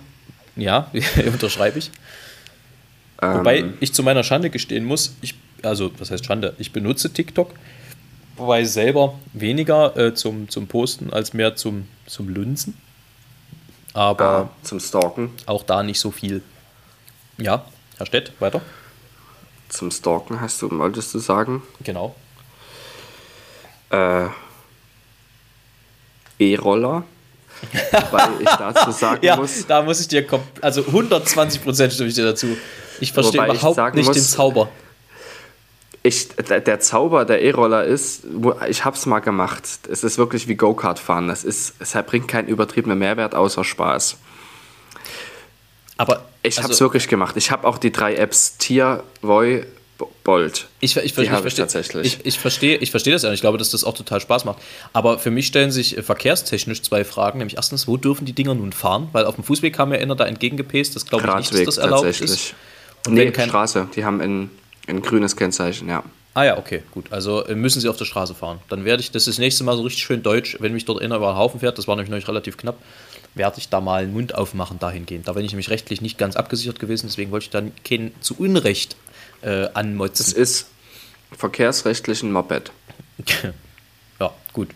ja, unterschreibe ich. Ähm. Wobei ich zu meiner Schande gestehen muss, ich, also was heißt Schande, ich benutze TikTok, wobei selber weniger äh, zum, zum Posten als mehr zum, zum Lunzen. Aber ah, zum Stalken. Auch da nicht so viel. Ja, Herr Stett, weiter. Zum Stalken hast du, wolltest du sagen? Genau äh, E-Roller. Weil ich dazu sagen ja, muss. Da muss ich dir, also 120 Prozent stimme ich dir dazu. Ich verstehe überhaupt nicht muss, den Zauber. Ich, der Zauber der E-Roller ist, ich habe es mal gemacht. Es ist wirklich wie Go-Kart fahren. Das ist, es bringt keinen übertriebenen Mehrwert außer Spaß. Aber ich also, habe es wirklich gemacht. Ich habe auch die drei Apps Tier, Voy Bolt. Ich, ich, ich, ich verstehe tatsächlich. Ich, verstehe, ich verstehe das ja. Ich glaube, dass das auch total Spaß macht. Aber für mich stellen sich äh, verkehrstechnisch zwei Fragen. Nämlich erstens, wo dürfen die Dinger nun fahren? Weil auf dem Fußweg haben ja einer da entgegengepest. Das glaube ich nicht, dass das erlaubt ist. Und nee, kein Straße. Die haben ein, ein grünes Kennzeichen, ja. Ah ja, okay, gut. Also äh, müssen sie auf der Straße fahren. Dann werde ich das das nächste Mal so richtig schön deutsch, wenn mich dort einer über den Haufen fährt, das war nämlich noch relativ knapp, werde ich da mal einen Mund aufmachen dahingehend. Da bin ich nämlich rechtlich nicht ganz abgesichert gewesen, deswegen wollte ich dann keinen zu Unrecht äh, anmotzen. Das ist verkehrsrechtlich ein Moped. ja, gut.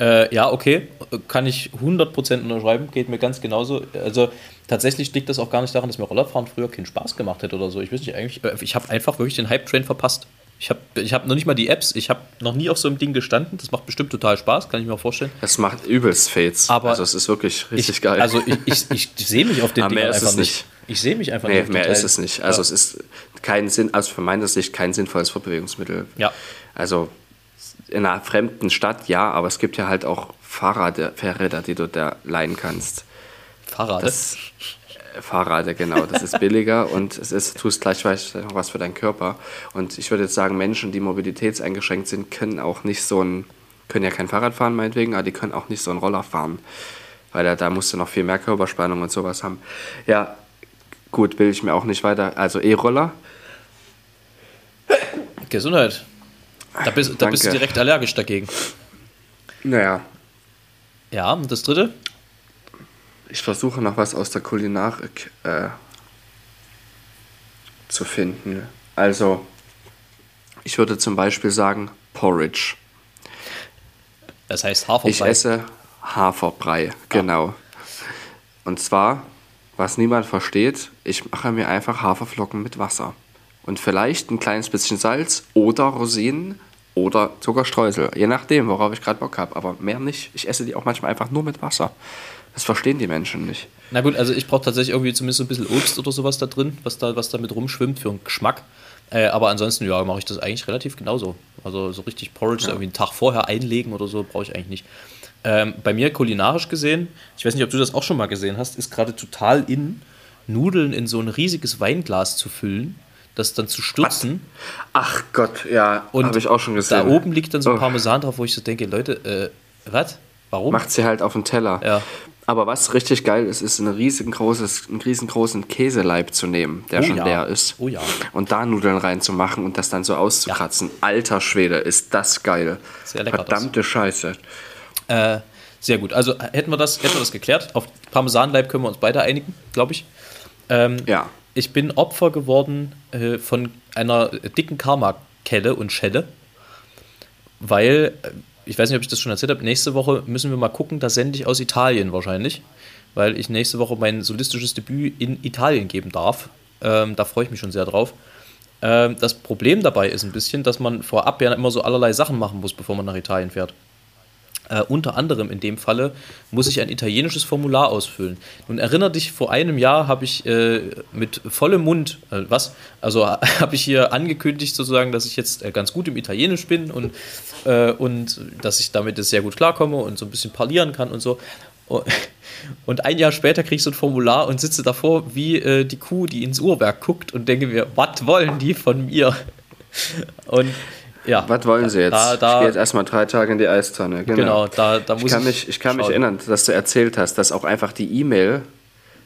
Äh, ja, okay, kann ich 100% unterschreiben, geht mir ganz genauso. Also tatsächlich liegt das auch gar nicht daran, dass mir Rollerfahren früher keinen Spaß gemacht hätte oder so. Ich weiß nicht, eigentlich, äh, ich habe einfach wirklich den Hype-Train verpasst. Ich habe ich hab noch nicht mal die Apps, ich habe noch nie auf so einem Ding gestanden. Das macht bestimmt total Spaß, kann ich mir auch vorstellen. Es macht übelst Fates. Aber also es ist wirklich richtig ich, geil. Also ich, ich, ich sehe mich auf den Ding einfach nicht. nicht. Ich sehe mich einfach nee, nicht. Mehr ist es nicht. Also ja. es ist kein Sinn, also von meiner Sicht kein sinnvolles Fortbewegungsmittel. Ja. Also in einer fremden Stadt ja, aber es gibt ja halt auch Fahrräder, Fahrräder die du da leihen kannst. Fahrrad? Das, Fahrrad, genau. Das ist billiger und es ist, tust gleichzeitig noch was für deinen Körper. Und ich würde jetzt sagen, Menschen, die mobilitätseingeschränkt sind, können auch nicht so ein, können ja kein Fahrrad fahren, meinetwegen, aber die können auch nicht so einen Roller fahren. Weil da, da musst du noch viel mehr Körperspannung und sowas haben. Ja, gut, will ich mir auch nicht weiter. Also E-Roller. Gesundheit. Da bist, da bist du direkt allergisch dagegen. Naja. Ja, und das dritte? Ich versuche noch was aus der Kulinarik äh, zu finden. Also, ich würde zum Beispiel sagen Porridge. Das heißt Haferbrei. Ich esse Haferbrei, genau. Und zwar, was niemand versteht, ich mache mir einfach Haferflocken mit Wasser. Und vielleicht ein kleines bisschen Salz oder Rosinen oder Zuckerstreusel. Je nachdem, worauf ich gerade Bock habe. Aber mehr nicht. Ich esse die auch manchmal einfach nur mit Wasser. Das verstehen die Menschen nicht. Na gut, also ich brauche tatsächlich irgendwie zumindest so ein bisschen Obst oder sowas da drin, was da, was da mit rumschwimmt für einen Geschmack. Äh, aber ansonsten, ja, mache ich das eigentlich relativ genauso. Also so richtig Porridge ja. irgendwie einen Tag vorher einlegen oder so brauche ich eigentlich nicht. Ähm, bei mir kulinarisch gesehen, ich weiß nicht, ob du das auch schon mal gesehen hast, ist gerade total in, Nudeln in so ein riesiges Weinglas zu füllen, das dann zu stürzen. Ach Gott, ja, habe ich auch schon gesehen. Da oben liegt dann so oh. Parmesan drauf, wo ich so denke, Leute, äh, was? Warum? Macht sie halt auf den Teller. Ja. Aber was richtig geil ist, ist ein riesengroßes, einen riesengroßen Käseleib zu nehmen, der oh schon ja. leer ist. Oh ja. Und da Nudeln reinzumachen und das dann so auszukratzen. Ja. Alter Schwede, ist das geil. Sehr lecker. Verdammte das. Scheiße. Äh, sehr gut. Also hätten wir das, hätten wir das geklärt. Auf Parmesanleib können wir uns beide einigen, glaube ich. Ähm, ja. Ich bin Opfer geworden äh, von einer dicken Karma-Kelle und Schelle, weil äh, ich weiß nicht, ob ich das schon erzählt habe, nächste Woche müssen wir mal gucken, da sende ich aus Italien wahrscheinlich, weil ich nächste Woche mein solistisches Debüt in Italien geben darf. Ähm, da freue ich mich schon sehr drauf. Ähm, das Problem dabei ist ein bisschen, dass man vorab ja immer so allerlei Sachen machen muss, bevor man nach Italien fährt. Äh, unter anderem in dem Falle muss ich ein italienisches Formular ausfüllen. Nun erinnere dich, vor einem Jahr habe ich äh, mit vollem Mund, äh, was? Also habe ich hier angekündigt sozusagen, dass ich jetzt äh, ganz gut im Italienisch bin und, äh, und dass ich damit sehr gut klarkomme und so ein bisschen parlieren kann und so. Und ein Jahr später kriege ich so ein Formular und sitze davor wie äh, die Kuh, die ins Uhrwerk guckt und denke mir, was wollen die von mir? Und ja. Was wollen Sie jetzt? Da, da, ich gehe jetzt erstmal drei Tage in die Eistonne. Genau, genau da, da muss ich. Kann mich, ich kann mich erinnern, dass du erzählt hast, dass auch einfach die E-Mail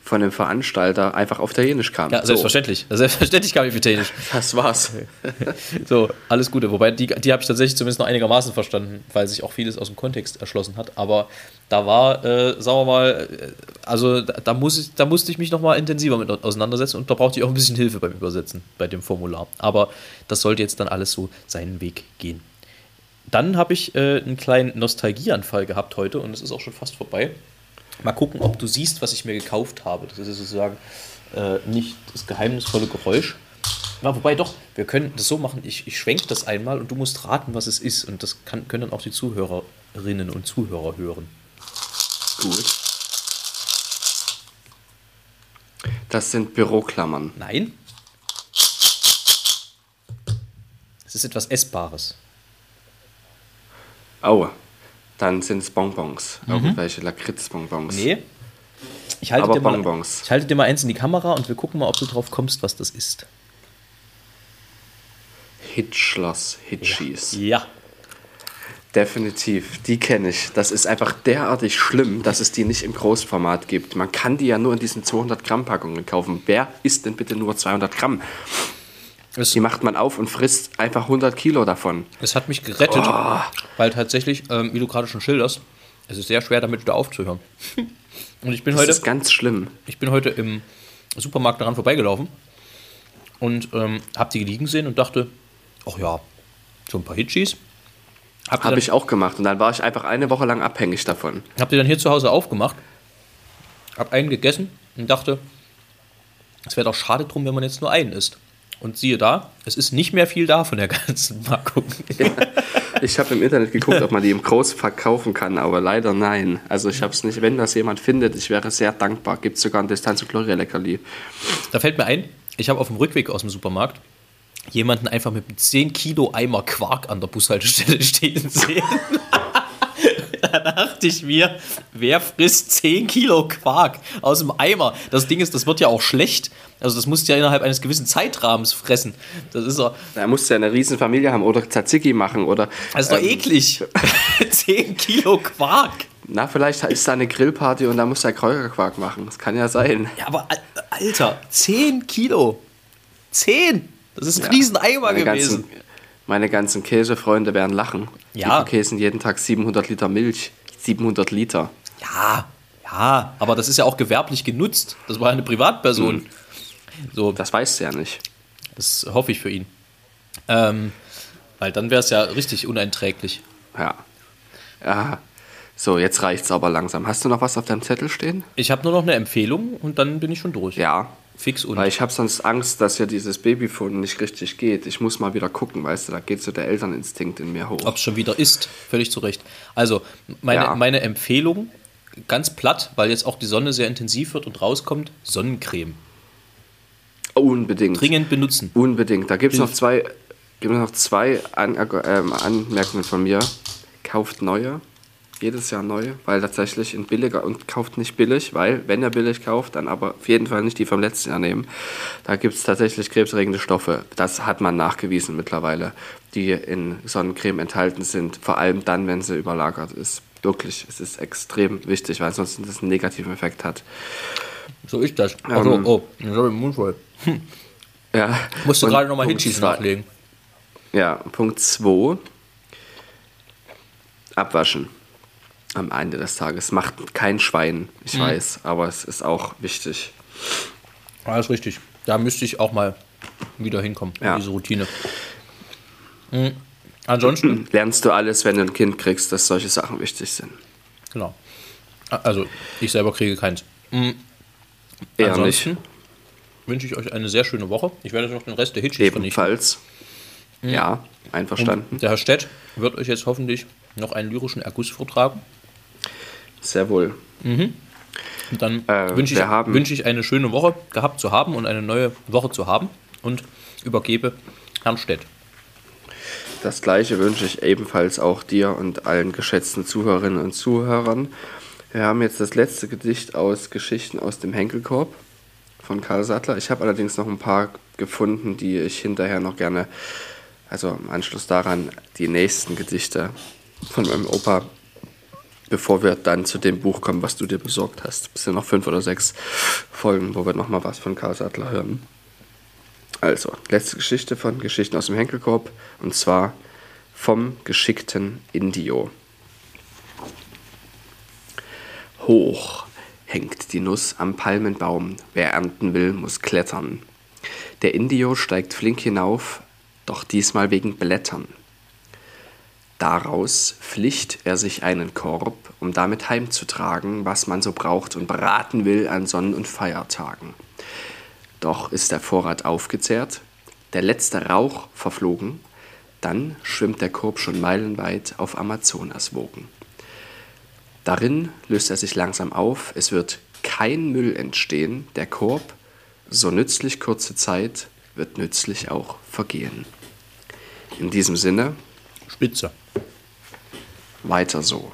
von dem Veranstalter einfach auf Italienisch kam. Ja, selbstverständlich. So. Selbstverständlich kam ich auf Italienisch. Das war's. so, alles Gute. Wobei, die, die habe ich tatsächlich zumindest noch einigermaßen verstanden, weil sich auch vieles aus dem Kontext erschlossen hat. Aber da war, äh, sagen wir mal, äh, also da, da, muss ich, da musste ich mich nochmal intensiver mit auseinandersetzen und da brauchte ich auch ein bisschen Hilfe beim Übersetzen, bei dem Formular. Aber das sollte jetzt dann alles so seinen Weg gehen. Dann habe ich äh, einen kleinen Nostalgieanfall gehabt heute und es ist auch schon fast vorbei. Mal gucken, ob du siehst, was ich mir gekauft habe. Das ist sozusagen äh, nicht das geheimnisvolle Geräusch. Na, wobei doch, wir können das so machen, ich, ich schwenke das einmal und du musst raten, was es ist. Und das kann, können dann auch die Zuhörerinnen und Zuhörer hören. Gut. Das sind Büroklammern. Nein. Es ist etwas Essbares. Aua. Dann sind es Bonbons. Mhm. Irgendwelche Lakritzbonbons. Nee. Ich halte, Aber dir mal, Bonbons. ich halte dir mal eins in die Kamera und wir gucken mal, ob du drauf kommst, was das ist. Hitschloss, Hitchis. Ja. ja. Definitiv, die kenne ich. Das ist einfach derartig schlimm, dass es die nicht im Großformat gibt. Man kann die ja nur in diesen 200 Gramm Packungen kaufen. Wer isst denn bitte nur 200 Gramm? Es die macht man auf und frisst einfach 100 Kilo davon. Es hat mich gerettet, oh. weil tatsächlich, ähm, wie du gerade schon schilderst, es ist sehr schwer, damit wieder aufzuhören. Und ich bin das heute. Das ist ganz schlimm. Ich bin heute im Supermarkt daran vorbeigelaufen und ähm, habe die liegen sehen und dachte, ach ja, so ein paar Hitchis. Habe hab ich auch gemacht und dann war ich einfach eine Woche lang abhängig davon. Hab die dann hier zu Hause aufgemacht, hab einen gegessen und dachte, es wäre doch schade drum, wenn man jetzt nur einen isst. Und siehe da, es ist nicht mehr viel da von der ganzen Packung. Ja, ich habe im Internet geguckt, ob man die im Groß verkaufen kann, aber leider nein. Also ich habe es nicht. Wenn das jemand findet, ich wäre sehr dankbar. Gibt es sogar ein Distanz- und Gloria-Leckerli. Da fällt mir ein, ich habe auf dem Rückweg aus dem Supermarkt jemanden einfach mit einem 10 Kilo Eimer Quark an der Bushaltestelle stehen sehen. da dachte ich mir, wer frisst 10 Kilo Quark aus dem Eimer? Das Ding ist, das wird ja auch schlecht. Also das musst du ja innerhalb eines gewissen Zeitrahmens fressen. Das ist doch. Da musst du ja eine riesen Familie haben oder Tzatziki machen oder. Das ist doch ähm, eklig. 10 Kilo Quark. Na, vielleicht ist da eine Grillparty und da muss der Kräuterquark machen. Das kann ja sein. Ja, aber Alter, 10 Kilo. 10! Das ist ein ja, Rieseneimer gewesen. Ganzen, meine ganzen Käsefreunde werden lachen. Ja. Die verkäsen jeden Tag 700 Liter Milch. 700 Liter. Ja, ja, aber das ist ja auch gewerblich genutzt. Das war eine Privatperson. Hm. So, das weißt du ja nicht. Das hoffe ich für ihn. Ähm, weil dann wäre es ja richtig uneinträglich. Ja. Ja. So, jetzt reicht's aber langsam. Hast du noch was auf deinem Zettel stehen? Ich habe nur noch eine Empfehlung und dann bin ich schon durch. Ja. Fix und. Weil ich habe sonst Angst, dass ja dieses Babyphone nicht richtig geht. Ich muss mal wieder gucken, weißt du, da geht so der Elterninstinkt in mir hoch. Ob es schon wieder ist, völlig zu Recht. Also, meine, ja. meine Empfehlung, ganz platt, weil jetzt auch die Sonne sehr intensiv wird und rauskommt, Sonnencreme. Unbedingt. Dringend benutzen. Unbedingt. Da gibt es noch zwei, gibt noch zwei An ähm, Anmerkungen von mir. Kauft neue jedes Jahr neu, weil tatsächlich in billiger und kauft nicht billig, weil wenn er billig kauft, dann aber auf jeden Fall nicht die vom letzten Jahr nehmen. Da gibt es tatsächlich krebserregende Stoffe. Das hat man nachgewiesen mittlerweile, die in Sonnencreme enthalten sind, vor allem dann, wenn sie überlagert ist. Wirklich, es ist extrem wichtig, weil sonst das einen negativen Effekt hat. So ist das. Also, ähm, oh, ich habe den Mund voll. Hm. Ja. Musst du gerade nochmal Hitchis nachlegen. Ja, Punkt 2. Abwaschen am Ende des Tages. Macht kein Schwein, ich mhm. weiß, aber es ist auch wichtig. Alles richtig. Da müsste ich auch mal wieder hinkommen, ja. diese Routine. Mhm. Ansonsten. Lernst du alles, wenn du ein Kind kriegst, dass solche Sachen wichtig sind. Genau. Also, ich selber kriege keins. Mhm. Eher nicht. wünsche ich euch eine sehr schöne Woche. Ich werde noch den Rest der vernichten. Ebenfalls. Ja, einverstanden. Der Herr Stett wird euch jetzt hoffentlich noch einen lyrischen Erguss vortragen. Sehr wohl. Und dann Äh, wünsche ich, wünsche ich eine schöne Woche gehabt zu haben und eine neue Woche zu haben und übergebe Herrn Stett. Das gleiche wünsche ich ebenfalls auch dir und allen geschätzten Zuhörerinnen und Zuhörern. Wir haben jetzt das letzte Gedicht aus Geschichten aus dem Henkelkorb von Karl Sattler. Ich habe allerdings noch ein paar gefunden, die ich hinterher noch gerne, also im Anschluss daran, die nächsten Gedichte von meinem Opa, bevor wir dann zu dem Buch kommen, was du dir besorgt hast. Es sind noch fünf oder sechs Folgen, wo wir nochmal was von Karl Sattler hören. Also, letzte Geschichte von Geschichten aus dem Henkelkorb und zwar vom geschickten Indio. Hoch hängt die Nuss am Palmenbaum, wer ernten will, muss klettern. Der Indio steigt flink hinauf, doch diesmal wegen Blättern. Daraus pflicht er sich einen Korb, um damit heimzutragen, was man so braucht und braten will an Sonnen- und Feiertagen. Doch ist der Vorrat aufgezehrt, der letzte Rauch verflogen, dann schwimmt der Korb schon meilenweit auf Amazonaswogen. Darin löst er sich langsam auf, es wird kein Müll entstehen, der Korb, so nützlich kurze Zeit, wird nützlich auch vergehen. In diesem Sinne, Spitze. Weiter so.